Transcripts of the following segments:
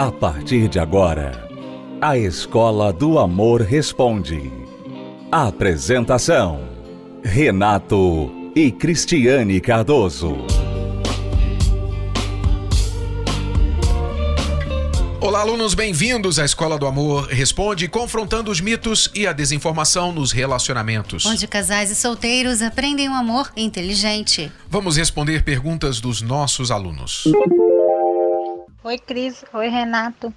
A partir de agora, a Escola do Amor Responde. Apresentação: Renato e Cristiane Cardoso. Olá, alunos, bem-vindos à Escola do Amor Responde, confrontando os mitos e a desinformação nos relacionamentos. Onde casais e solteiros aprendem o um amor inteligente. Vamos responder perguntas dos nossos alunos. Oi, Cris. Oi, Renato.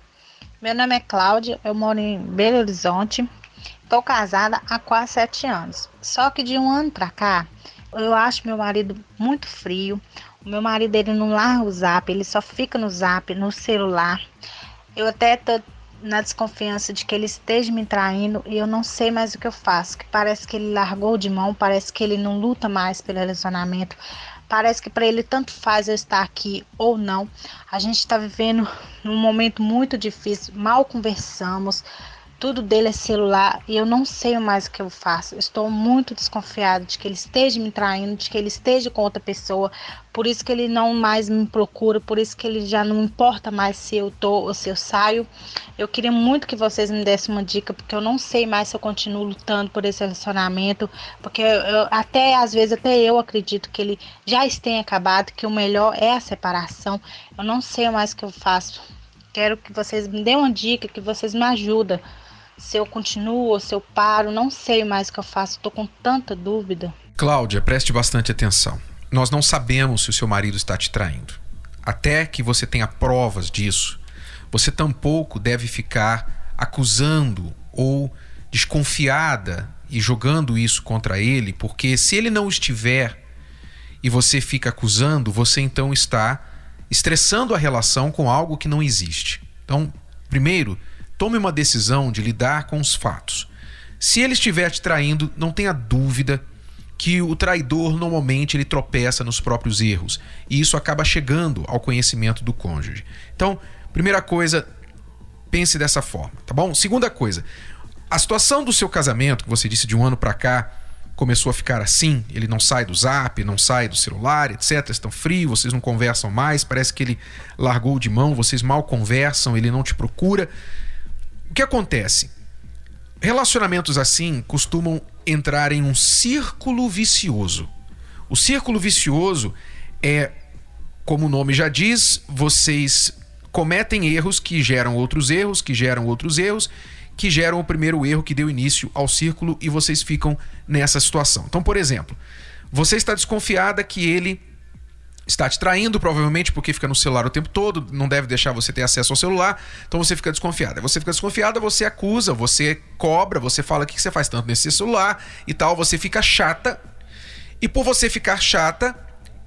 Meu nome é Cláudia, eu moro em Belo Horizonte. Estou casada há quase sete anos. Só que de um ano para cá, eu acho meu marido muito frio. O meu marido ele não larga o zap, ele só fica no zap, no celular. Eu até tô na desconfiança de que ele esteja me traindo e eu não sei mais o que eu faço. Que parece que ele largou de mão, parece que ele não luta mais pelo relacionamento. Parece que para ele tanto faz eu estar aqui ou não. A gente está vivendo num momento muito difícil, mal conversamos, tudo dele é celular e eu não sei mais o que eu faço. Estou muito desconfiado de que ele esteja me traindo, de que ele esteja com outra pessoa. Por isso que ele não mais me procura, por isso que ele já não importa mais se eu tô ou se eu saio. Eu queria muito que vocês me dessem uma dica, porque eu não sei mais se eu continuo lutando por esse relacionamento, porque eu, até às vezes até eu acredito que ele já tenha acabado, que o melhor é a separação. Eu não sei mais o que eu faço. Quero que vocês me dêem uma dica, que vocês me ajudem se eu continuo ou se eu paro, não sei mais o que eu faço, estou com tanta dúvida. Cláudia, preste bastante atenção. Nós não sabemos se o seu marido está te traindo. Até que você tenha provas disso, você tampouco deve ficar acusando ou desconfiada e jogando isso contra ele, porque se ele não estiver e você fica acusando, você então está estressando a relação com algo que não existe. Então, primeiro, Tome uma decisão de lidar com os fatos. Se ele estiver te traindo, não tenha dúvida que o traidor normalmente ele tropeça nos próprios erros e isso acaba chegando ao conhecimento do cônjuge. Então, primeira coisa, pense dessa forma, tá bom? Segunda coisa, a situação do seu casamento, que você disse de um ano para cá, começou a ficar assim, ele não sai do zap, não sai do celular, etc. Estão frios, vocês não conversam mais, parece que ele largou de mão, vocês mal conversam, ele não te procura. O que acontece? Relacionamentos assim costumam entrar em um círculo vicioso. O círculo vicioso é, como o nome já diz, vocês cometem erros que geram outros erros, que geram outros erros, que geram o primeiro erro que deu início ao círculo e vocês ficam nessa situação. Então, por exemplo, você está desconfiada que ele está te traindo, provavelmente porque fica no celular o tempo todo, não deve deixar você ter acesso ao celular, então você fica desconfiada. Você fica desconfiada, você acusa, você cobra, você fala o que você faz tanto nesse celular e tal, você fica chata. E por você ficar chata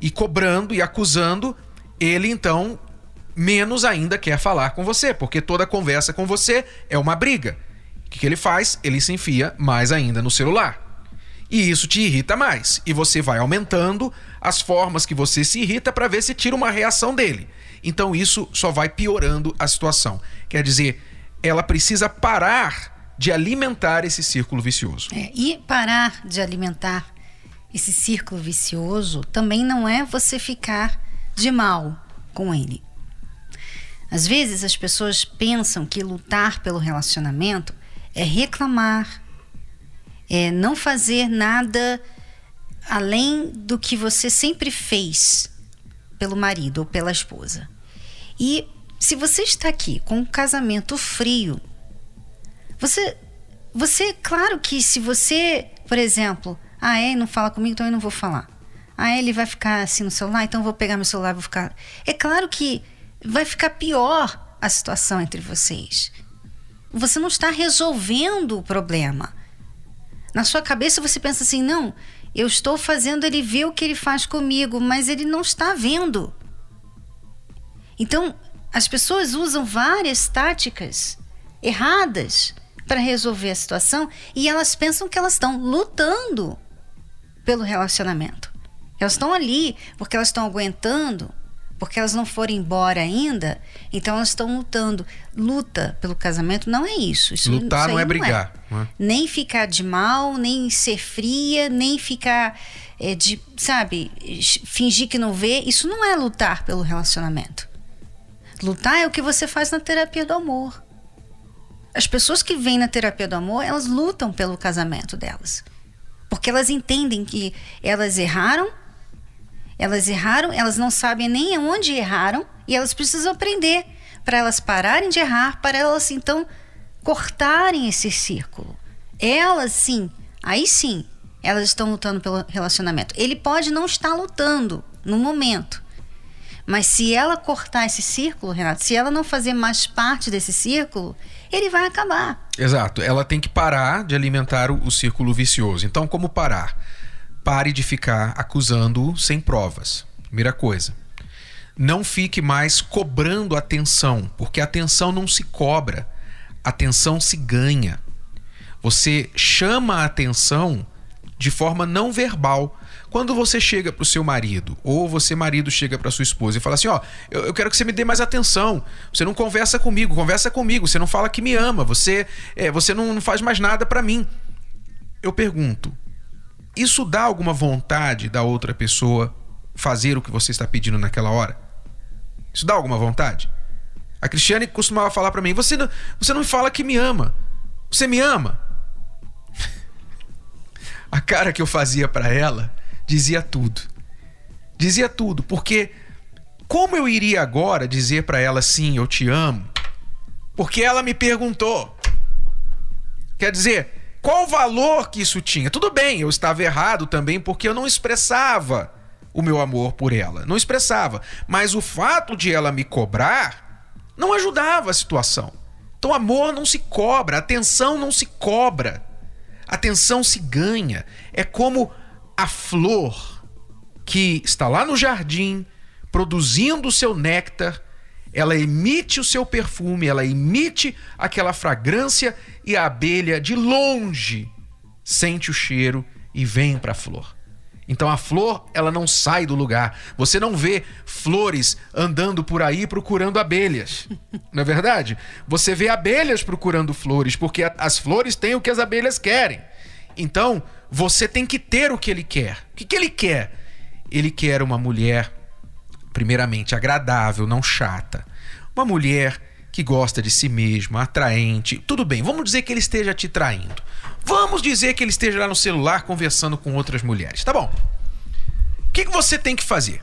e cobrando e acusando, ele então menos ainda quer falar com você, porque toda conversa com você é uma briga. O que, que ele faz? Ele se enfia mais ainda no celular. E isso te irrita mais. E você vai aumentando as formas que você se irrita para ver se tira uma reação dele. Então isso só vai piorando a situação. Quer dizer, ela precisa parar de alimentar esse círculo vicioso. É, e parar de alimentar esse círculo vicioso também não é você ficar de mal com ele. Às vezes as pessoas pensam que lutar pelo relacionamento é reclamar, é não fazer nada além do que você sempre fez pelo marido ou pela esposa. E se você está aqui com um casamento frio, você você, claro que se você, por exemplo, ah, é, não fala comigo, então eu não vou falar. Ah, ele vai ficar assim no celular, então eu vou pegar meu celular e vou ficar. É claro que vai ficar pior a situação entre vocês. Você não está resolvendo o problema. Na sua cabeça você pensa assim: não, eu estou fazendo ele ver o que ele faz comigo, mas ele não está vendo. Então, as pessoas usam várias táticas erradas para resolver a situação e elas pensam que elas estão lutando pelo relacionamento. Elas estão ali porque elas estão aguentando porque elas não foram embora ainda, então elas estão lutando. Luta pelo casamento não é isso. isso Lutar isso não é brigar. Não é. Nem ficar de mal, nem ser fria, nem ficar é, de, sabe, fingir que não vê. Isso não é lutar pelo relacionamento. Lutar é o que você faz na terapia do amor. As pessoas que vêm na terapia do amor, elas lutam pelo casamento delas. Porque elas entendem que elas erraram, elas erraram, elas não sabem nem onde erraram e elas precisam aprender para elas pararem de errar, para elas então cortarem esse círculo. Elas sim, aí sim, elas estão lutando pelo relacionamento. Ele pode não estar lutando no momento, mas se ela cortar esse círculo, Renato, se ela não fazer mais parte desse círculo, ele vai acabar. Exato. Ela tem que parar de alimentar o, o círculo vicioso. Então, como parar? Pare de ficar acusando sem provas. Primeira coisa. Não fique mais cobrando atenção, porque atenção não se cobra, atenção se ganha. Você chama a atenção de forma não verbal. Quando você chega para o seu marido, ou você, marido, chega para sua esposa e fala assim: Ó, eu, eu, quero que você me dê mais atenção. Você não conversa comigo, conversa comigo. Você não fala que me ama. Você, é, você não, não faz mais nada para mim. Eu pergunto: isso dá alguma vontade da outra pessoa fazer o que você está pedindo naquela hora? Isso dá alguma vontade? A Cristiane costumava falar para mim: você não, você não fala que me ama. Você me ama? a cara que eu fazia para ela dizia tudo. Dizia tudo, porque como eu iria agora dizer para ela sim, eu te amo? Porque ela me perguntou. Quer dizer, qual o valor que isso tinha? Tudo bem, eu estava errado também porque eu não expressava o meu amor por ela. Não expressava. Mas o fato de ela me cobrar não ajudava a situação. Então, amor não se cobra, atenção não se cobra. Atenção se ganha. É como a flor que está lá no jardim, produzindo o seu néctar, ela emite o seu perfume, ela emite aquela fragrância e a abelha de longe sente o cheiro e vem para a flor. Então a flor, ela não sai do lugar. Você não vê flores andando por aí procurando abelhas. Não é verdade? Você vê abelhas procurando flores, porque as flores têm o que as abelhas querem. Então, você tem que ter o que ele quer. O que, que ele quer? Ele quer uma mulher, primeiramente, agradável, não chata. Uma mulher que gosta de si mesma, atraente. Tudo bem, vamos dizer que ele esteja te traindo. Vamos dizer que ele esteja lá no celular conversando com outras mulheres. Tá bom. O que, que você tem que fazer?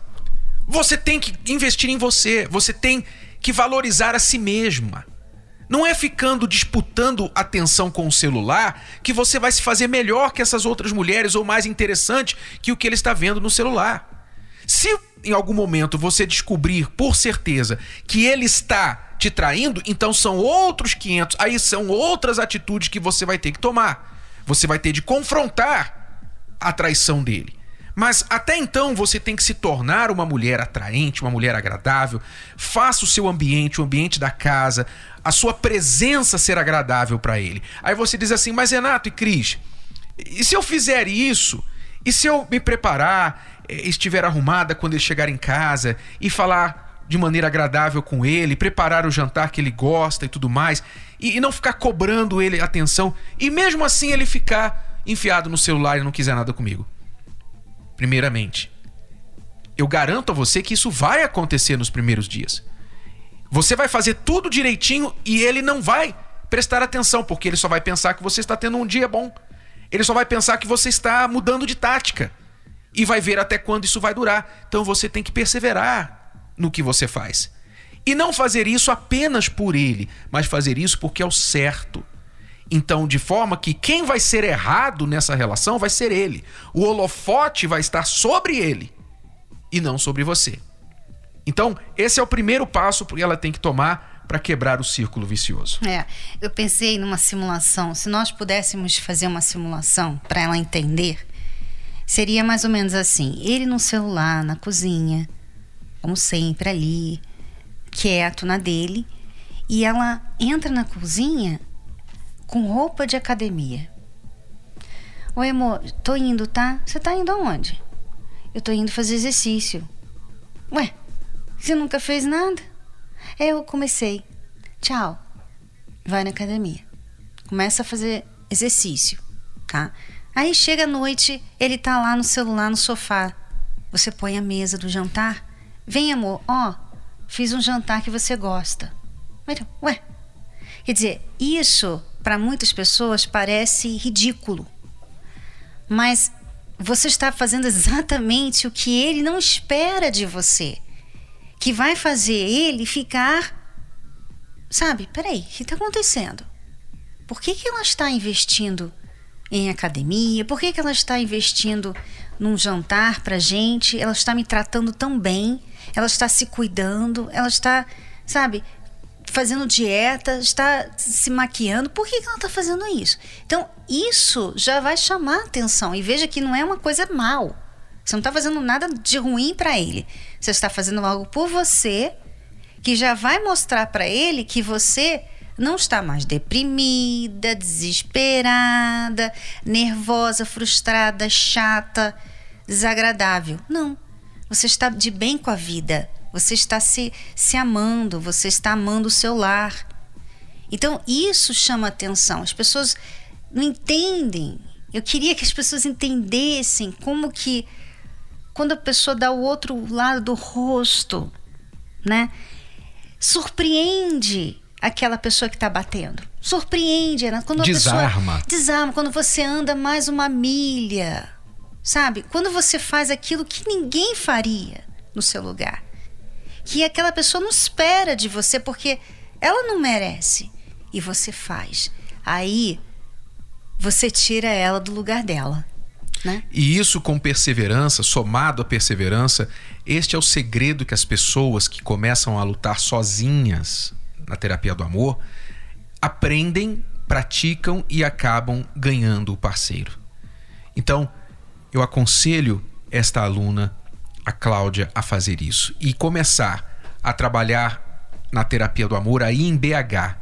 Você tem que investir em você. Você tem que valorizar a si mesma. Não é ficando disputando atenção com o celular que você vai se fazer melhor que essas outras mulheres ou mais interessante que o que ele está vendo no celular. Se em algum momento você descobrir por certeza que ele está te traindo, então são outros 500, aí são outras atitudes que você vai ter que tomar. Você vai ter de confrontar a traição dele. Mas até então você tem que se tornar uma mulher atraente, uma mulher agradável. Faça o seu ambiente, o ambiente da casa, a sua presença ser agradável para ele. Aí você diz assim: Mas Renato e Cris, e se eu fizer isso? E se eu me preparar, estiver arrumada quando ele chegar em casa e falar de maneira agradável com ele, preparar o jantar que ele gosta e tudo mais? e, e não ficar cobrando ele atenção e mesmo assim ele ficar enfiado no celular e não quiser nada comigo. Primeiramente, eu garanto a você que isso vai acontecer nos primeiros dias. Você vai fazer tudo direitinho e ele não vai prestar atenção, porque ele só vai pensar que você está tendo um dia bom. Ele só vai pensar que você está mudando de tática e vai ver até quando isso vai durar. Então você tem que perseverar no que você faz. E não fazer isso apenas por ele, mas fazer isso porque é o certo. Então, de forma que quem vai ser errado nessa relação vai ser ele. O holofote vai estar sobre ele e não sobre você. Então, esse é o primeiro passo que ela tem que tomar para quebrar o círculo vicioso. É, eu pensei numa simulação. Se nós pudéssemos fazer uma simulação para ela entender, seria mais ou menos assim: ele no celular, na cozinha, como sempre ali, quieto na dele e ela entra na cozinha com roupa de academia. Oi, amor, tô indo, tá? Você tá indo aonde? Eu tô indo fazer exercício. Ué, você nunca fez nada? É, eu comecei. Tchau. Vai na academia. Começa a fazer exercício, tá? Aí chega a noite, ele tá lá no celular, no sofá. Você põe a mesa do jantar. Vem, amor, ó, fiz um jantar que você gosta. Ué, quer dizer, isso para muitas pessoas parece ridículo, mas você está fazendo exatamente o que ele não espera de você, que vai fazer ele ficar, sabe? Peraí, o que está acontecendo? Por que, que ela está investindo em academia? Por que, que ela está investindo num jantar para gente? Ela está me tratando tão bem, ela está se cuidando, ela está, sabe, fazendo dieta, está se maquiando. Por que, que ela está fazendo isso? Então, isso já vai chamar atenção. E veja que não é uma coisa mal. Você não está fazendo nada de ruim para ele. Você está fazendo algo por você que já vai mostrar para ele que você não está mais deprimida, desesperada, nervosa, frustrada, chata, desagradável. Não. Você está de bem com a vida. Você está se, se amando, você está amando o seu lar. Então, isso chama atenção. As pessoas não entendem. Eu queria que as pessoas entendessem como que quando a pessoa dá o outro lado do rosto, né? Surpreende aquela pessoa que está batendo. Surpreende, né? Quando desarma. Pessoa, desarma. Quando você anda mais uma milha, sabe? Quando você faz aquilo que ninguém faria no seu lugar que aquela pessoa não espera de você porque ela não merece e você faz. Aí você tira ela do lugar dela. Né? E isso com perseverança, somado à perseverança, este é o segredo que as pessoas que começam a lutar sozinhas na terapia do amor aprendem, praticam e acabam ganhando o parceiro. Então, eu aconselho esta aluna a Cláudia a fazer isso e começar a trabalhar na terapia do amor aí em BH.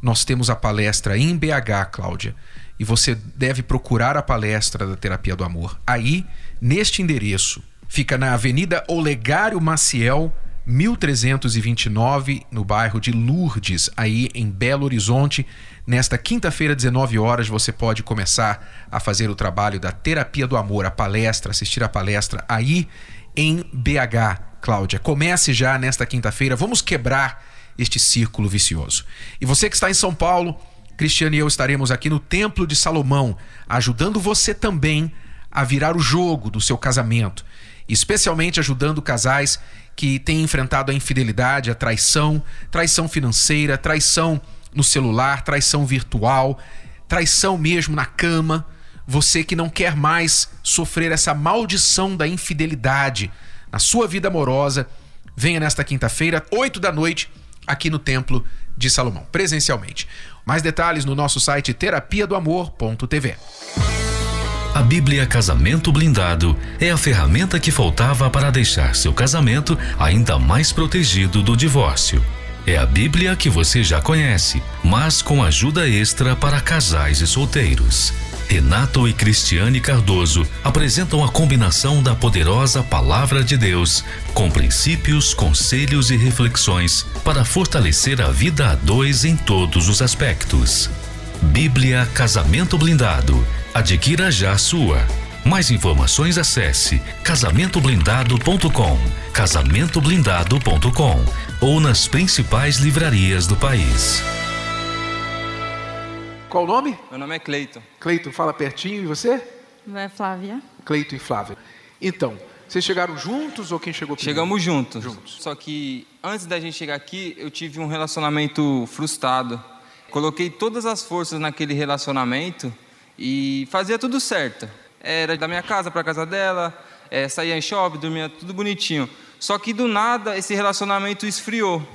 Nós temos a palestra em BH, Cláudia, e você deve procurar a palestra da terapia do amor. Aí, neste endereço, fica na Avenida Olegário Maciel, 1329, no bairro de Lourdes, aí em Belo Horizonte. Nesta quinta-feira, 19 horas, você pode começar a fazer o trabalho da terapia do amor, a palestra, assistir a palestra aí em BH. Cláudia, comece já nesta quinta-feira. Vamos quebrar este círculo vicioso. E você que está em São Paulo, Cristiano e eu estaremos aqui no Templo de Salomão, ajudando você também a virar o jogo do seu casamento, especialmente ajudando casais que têm enfrentado a infidelidade, a traição, traição financeira, traição no celular, traição virtual, traição mesmo na cama você que não quer mais sofrer essa maldição da infidelidade na sua vida amorosa, venha nesta quinta-feira, 8 da noite, aqui no Templo de Salomão, presencialmente. Mais detalhes no nosso site terapia do amor.tv. A Bíblia Casamento Blindado é a ferramenta que faltava para deixar seu casamento ainda mais protegido do divórcio. É a Bíblia que você já conhece, mas com ajuda extra para casais e solteiros. Renato e Cristiane Cardoso apresentam a combinação da poderosa Palavra de Deus com princípios, conselhos e reflexões para fortalecer a vida a dois em todos os aspectos. Bíblia Casamento Blindado. Adquira já a sua. Mais informações acesse casamentoblindado.com, casamentoblindado.com ou nas principais livrarias do país. Qual o nome? Meu nome é Cleiton. Cleiton, fala pertinho. E você? Meu é Flávia. Cleiton e Flávia. Então, vocês chegaram juntos ou quem chegou primeiro? Chegamos juntos. Juntos. Só que antes da gente chegar aqui, eu tive um relacionamento frustrado. Coloquei todas as forças naquele relacionamento e fazia tudo certo. Era da minha casa para a casa dela, é, saía em shopping, dormia tudo bonitinho. Só que do nada esse relacionamento esfriou.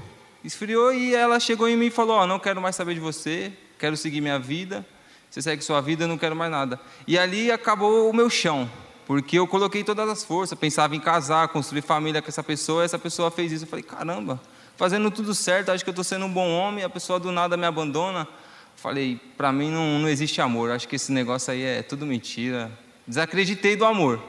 Esfriou e ela chegou em mim e falou: oh, não quero mais saber de você, quero seguir minha vida, você segue sua vida, eu não quero mais nada. E ali acabou o meu chão, porque eu coloquei todas as forças, pensava em casar, construir família com essa pessoa, e essa pessoa fez isso. Eu falei, caramba, fazendo tudo certo, acho que eu estou sendo um bom homem, a pessoa do nada me abandona. Falei, para mim não, não existe amor, acho que esse negócio aí é tudo mentira. Desacreditei do amor.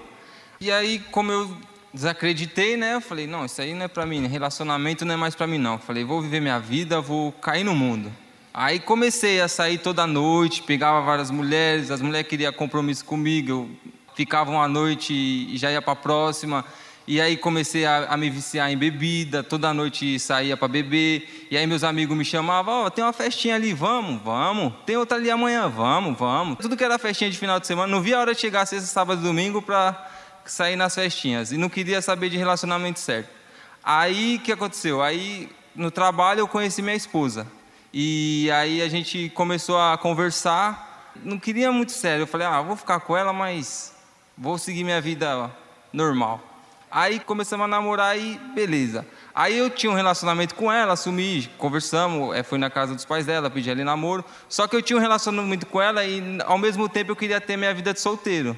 E aí, como eu desacreditei, né? Eu falei, não, isso aí não é para mim, relacionamento não é mais para mim não. Eu falei, vou viver minha vida, vou cair no mundo. Aí comecei a sair toda noite, pegava várias mulheres, as mulheres queriam compromisso comigo, eu ficava uma noite e já ia para a próxima. E aí comecei a, a me viciar em bebida, toda noite saía para beber. E aí meus amigos me chamavam, ó, oh, tem uma festinha ali, vamos, vamos. Tem outra ali amanhã, vamos, vamos. Tudo que era festinha de final de semana, não via a hora de chegar sexta, sábado e domingo para sair nas festinhas. E não queria saber de relacionamento certo. Aí o que aconteceu? Aí no trabalho eu conheci minha esposa. E aí a gente começou a conversar. Não queria muito sério. Eu falei, ah, vou ficar com ela, mas vou seguir minha vida normal. Aí começamos a namorar e beleza. Aí eu tinha um relacionamento com ela, assumi, conversamos, é, fui na casa dos pais dela, pedi ela namoro. Só que eu tinha um relacionamento com ela e ao mesmo tempo eu queria ter minha vida de solteiro.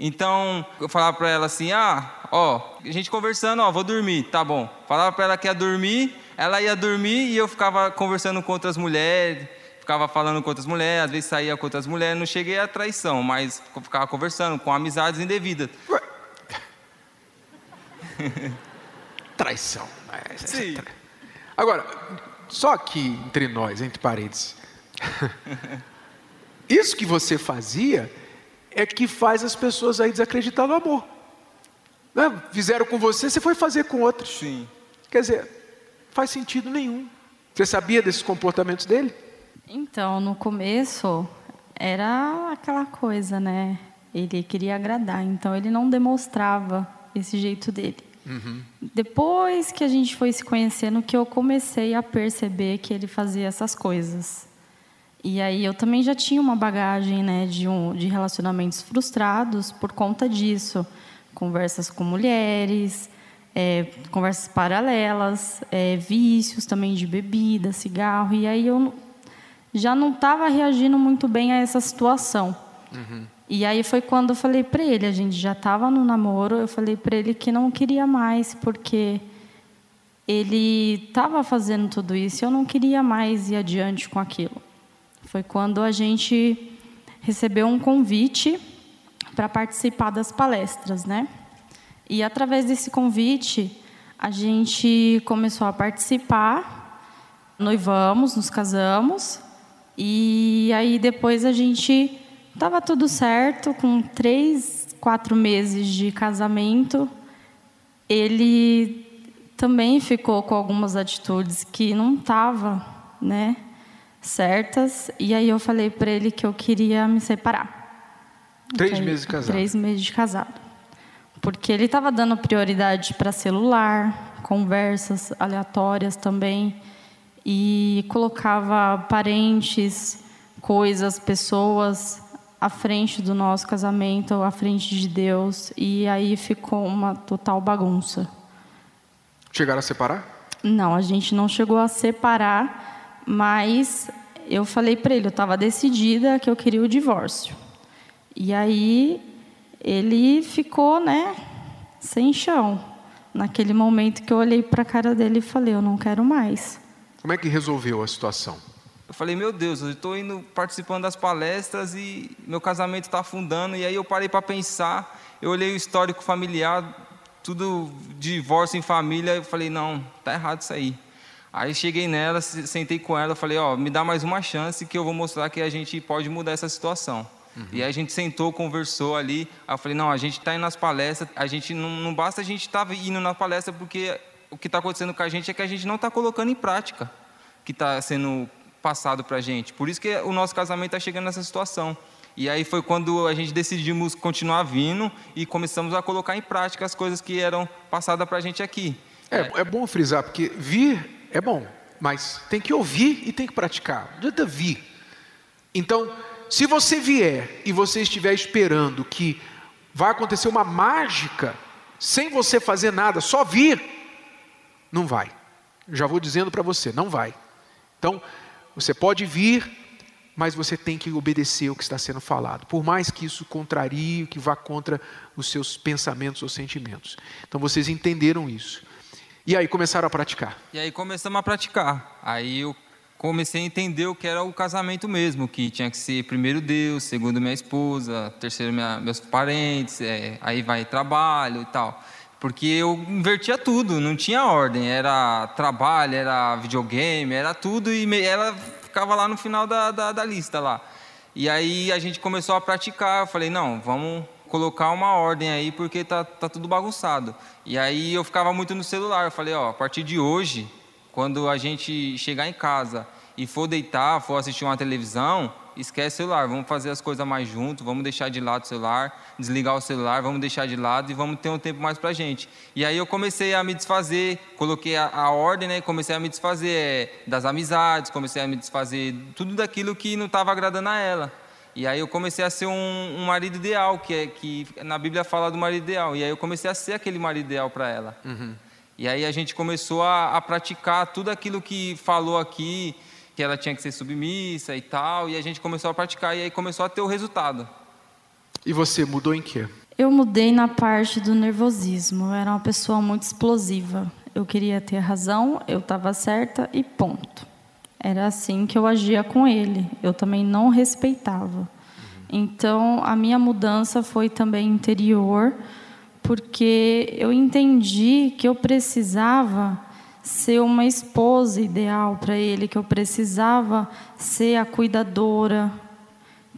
Então eu falava para ela assim: ah, ó, a gente conversando, ó, vou dormir, tá bom. Falava para ela que ia dormir, ela ia dormir e eu ficava conversando com outras mulheres, ficava falando com outras mulheres, às vezes saía com outras mulheres. Não cheguei a traição, mas ficava conversando com amizades indevidas. Traição. Sim. Agora, só aqui entre nós, entre parênteses. Isso que você fazia é que faz as pessoas aí desacreditar no amor. Né? Fizeram com você, você foi fazer com outros. Sim. Quer dizer, faz sentido nenhum. Você sabia desses comportamentos dele? Então, no começo era aquela coisa, né? Ele queria agradar, então ele não demonstrava esse jeito dele. Uhum. Depois que a gente foi se conhecendo, que eu comecei a perceber que ele fazia essas coisas. E aí eu também já tinha uma bagagem né, de, um, de relacionamentos frustrados por conta disso. Conversas com mulheres, é, conversas paralelas, é, vícios também de bebida, cigarro. E aí eu já não estava reagindo muito bem a essa situação. Uhum. E aí foi quando eu falei para ele, a gente já estava no namoro, eu falei para ele que não queria mais, porque ele estava fazendo tudo isso eu não queria mais ir adiante com aquilo. Foi quando a gente recebeu um convite para participar das palestras, né? E através desse convite, a gente começou a participar, noivamos, nos casamos, e aí depois a gente Tava tudo certo, com três, quatro meses de casamento, ele também ficou com algumas atitudes que não estavam, né, certas. E aí eu falei para ele que eu queria me separar. Três meses de casado. Três meses de casado, porque ele estava dando prioridade para celular, conversas aleatórias também, e colocava parentes, coisas, pessoas à frente do nosso casamento, à frente de Deus, e aí ficou uma total bagunça. Chegaram a separar? Não, a gente não chegou a separar, mas eu falei para ele, eu estava decidida que eu queria o divórcio. E aí ele ficou, né, sem chão. Naquele momento que eu olhei para a cara dele e falei, eu não quero mais. Como é que resolveu a situação? Eu falei, meu Deus, eu estou indo participando das palestras e meu casamento está afundando. E aí eu parei para pensar, eu olhei o histórico familiar, tudo divórcio em família, eu falei, não, tá errado isso aí. Aí cheguei nela, sentei com ela, falei, ó, oh, me dá mais uma chance que eu vou mostrar que a gente pode mudar essa situação. Uhum. E aí a gente sentou, conversou ali. Aí eu falei, não, a gente está indo nas palestras, a gente não, não basta a gente estar tá indo na palestra porque o que está acontecendo com a gente é que a gente não está colocando em prática o que está sendo passado para a gente. Por isso que o nosso casamento está chegando nessa situação. E aí foi quando a gente decidimos continuar vindo e começamos a colocar em prática as coisas que eram passadas para a gente aqui. É, é bom frisar, porque vir é bom, mas tem que ouvir e tem que praticar. Não adianta vir. Então, se você vier e você estiver esperando que vai acontecer uma mágica, sem você fazer nada, só vir, não vai. Já vou dizendo para você, não vai. Então, você pode vir, mas você tem que obedecer o que está sendo falado, por mais que isso contrarie, que vá contra os seus pensamentos ou sentimentos. Então vocês entenderam isso. E aí começaram a praticar. E aí começamos a praticar. Aí eu comecei a entender o que era o casamento mesmo, que tinha que ser primeiro Deus, segundo minha esposa, terceiro minha, meus parentes, é, aí vai trabalho e tal. Porque eu invertia tudo, não tinha ordem. Era trabalho, era videogame, era tudo e ela ficava lá no final da, da, da lista lá. E aí a gente começou a praticar. Eu falei, não, vamos colocar uma ordem aí porque tá, tá tudo bagunçado. E aí eu ficava muito no celular. Eu falei, ó, a partir de hoje, quando a gente chegar em casa e for deitar, for assistir uma televisão, esquece o celular, vamos fazer as coisas mais juntos, vamos deixar de lado o celular, desligar o celular, vamos deixar de lado e vamos ter um tempo mais para a gente. E aí eu comecei a me desfazer, coloquei a, a ordem, né? Comecei a me desfazer é, das amizades, comecei a me desfazer tudo daquilo que não estava agradando a ela. E aí eu comecei a ser um, um, marido ideal, que, é, que na Bíblia fala do marido ideal. E aí eu comecei a ser aquele marido ideal para ela. Uhum. E aí a gente começou a, a praticar tudo aquilo que falou aqui, que ela tinha que ser submissa e tal, e a gente começou a praticar e aí começou a ter o resultado. E você mudou em quê? Eu mudei na parte do nervosismo. Eu era uma pessoa muito explosiva. Eu queria ter razão, eu estava certa e ponto. Era assim que eu agia com ele. Eu também não respeitava. Então, a minha mudança foi também interior, porque eu entendi que eu precisava ser uma esposa ideal para ele, que eu precisava ser a cuidadora,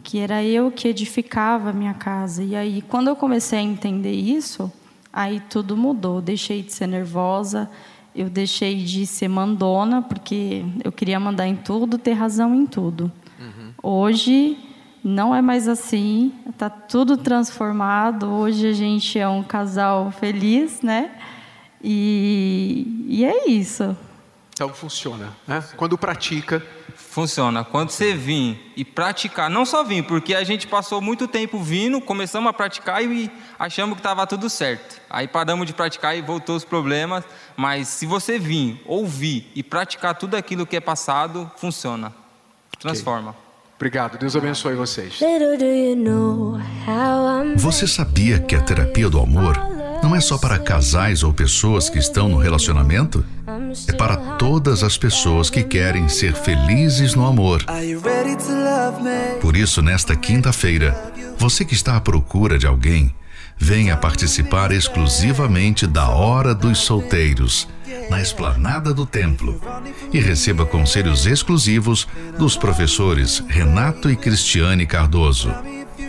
que era eu que edificava a minha casa. E aí, quando eu comecei a entender isso, aí tudo mudou. Eu deixei de ser nervosa, eu deixei de ser mandona, porque eu queria mandar em tudo, ter razão em tudo. Uhum. Hoje não é mais assim, está tudo transformado. Hoje a gente é um casal feliz, né? E, e é isso. Então funciona, né? Quando pratica. Funciona. Quando você vir e praticar, não só vir, porque a gente passou muito tempo vindo, começamos a praticar e achamos que estava tudo certo. Aí paramos de praticar e voltou os problemas. Mas se você vir, ouvir e praticar tudo aquilo que é passado, funciona. Transforma. Okay. Obrigado, Deus abençoe vocês. Você sabia que a terapia do amor não é só para casais ou pessoas que estão no relacionamento, é para todas as pessoas que querem ser felizes no amor. Por isso, nesta quinta-feira, você que está à procura de alguém, venha participar exclusivamente da Hora dos Solteiros, na esplanada do templo, e receba conselhos exclusivos dos professores Renato e Cristiane Cardoso.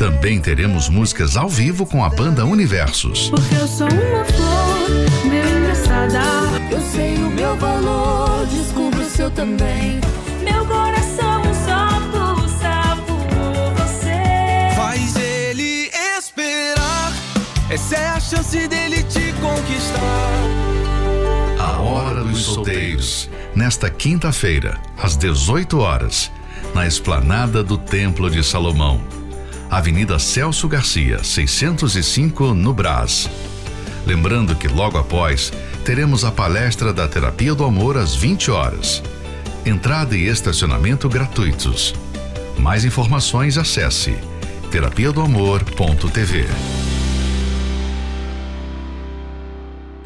Também teremos músicas ao vivo com a banda Universos. Porque eu sou uma flor, meu engraçada. Eu sei o meu valor, descubro o seu também. Meu coração só pulsa por você. Faz ele esperar, essa é a chance dele te conquistar. A Hora dos Solteiros, nesta quinta-feira, às 18 horas, na esplanada do Templo de Salomão. Avenida Celso Garcia, 605, no Brás. Lembrando que logo após teremos a palestra da Terapia do Amor às 20 horas. Entrada e estacionamento gratuitos. Mais informações acesse terapia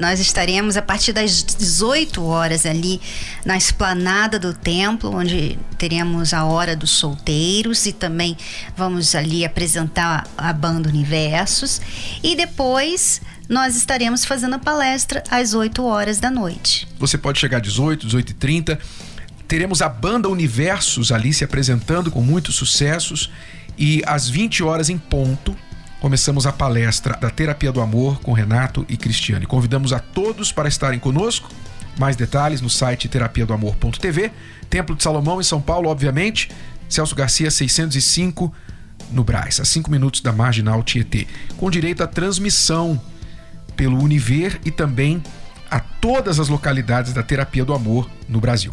Nós estaremos a partir das 18 horas ali na esplanada do templo, onde teremos a hora dos solteiros e também vamos ali apresentar a banda Universos. E depois nós estaremos fazendo a palestra às 8 horas da noite. Você pode chegar às 18, 18 e 30. Teremos a banda Universos ali se apresentando com muitos sucessos. E às 20 horas em ponto, começamos a palestra da Terapia do Amor com Renato e Cristiane. Convidamos a todos para estarem conosco. Mais detalhes no site terapia do amor.tv. Templo de Salomão em São Paulo, obviamente. Celso Garcia 605 no Braz, a 5 minutos da Marginal Tietê, com direito à transmissão pelo Univer e também a todas as localidades da Terapia do Amor no Brasil.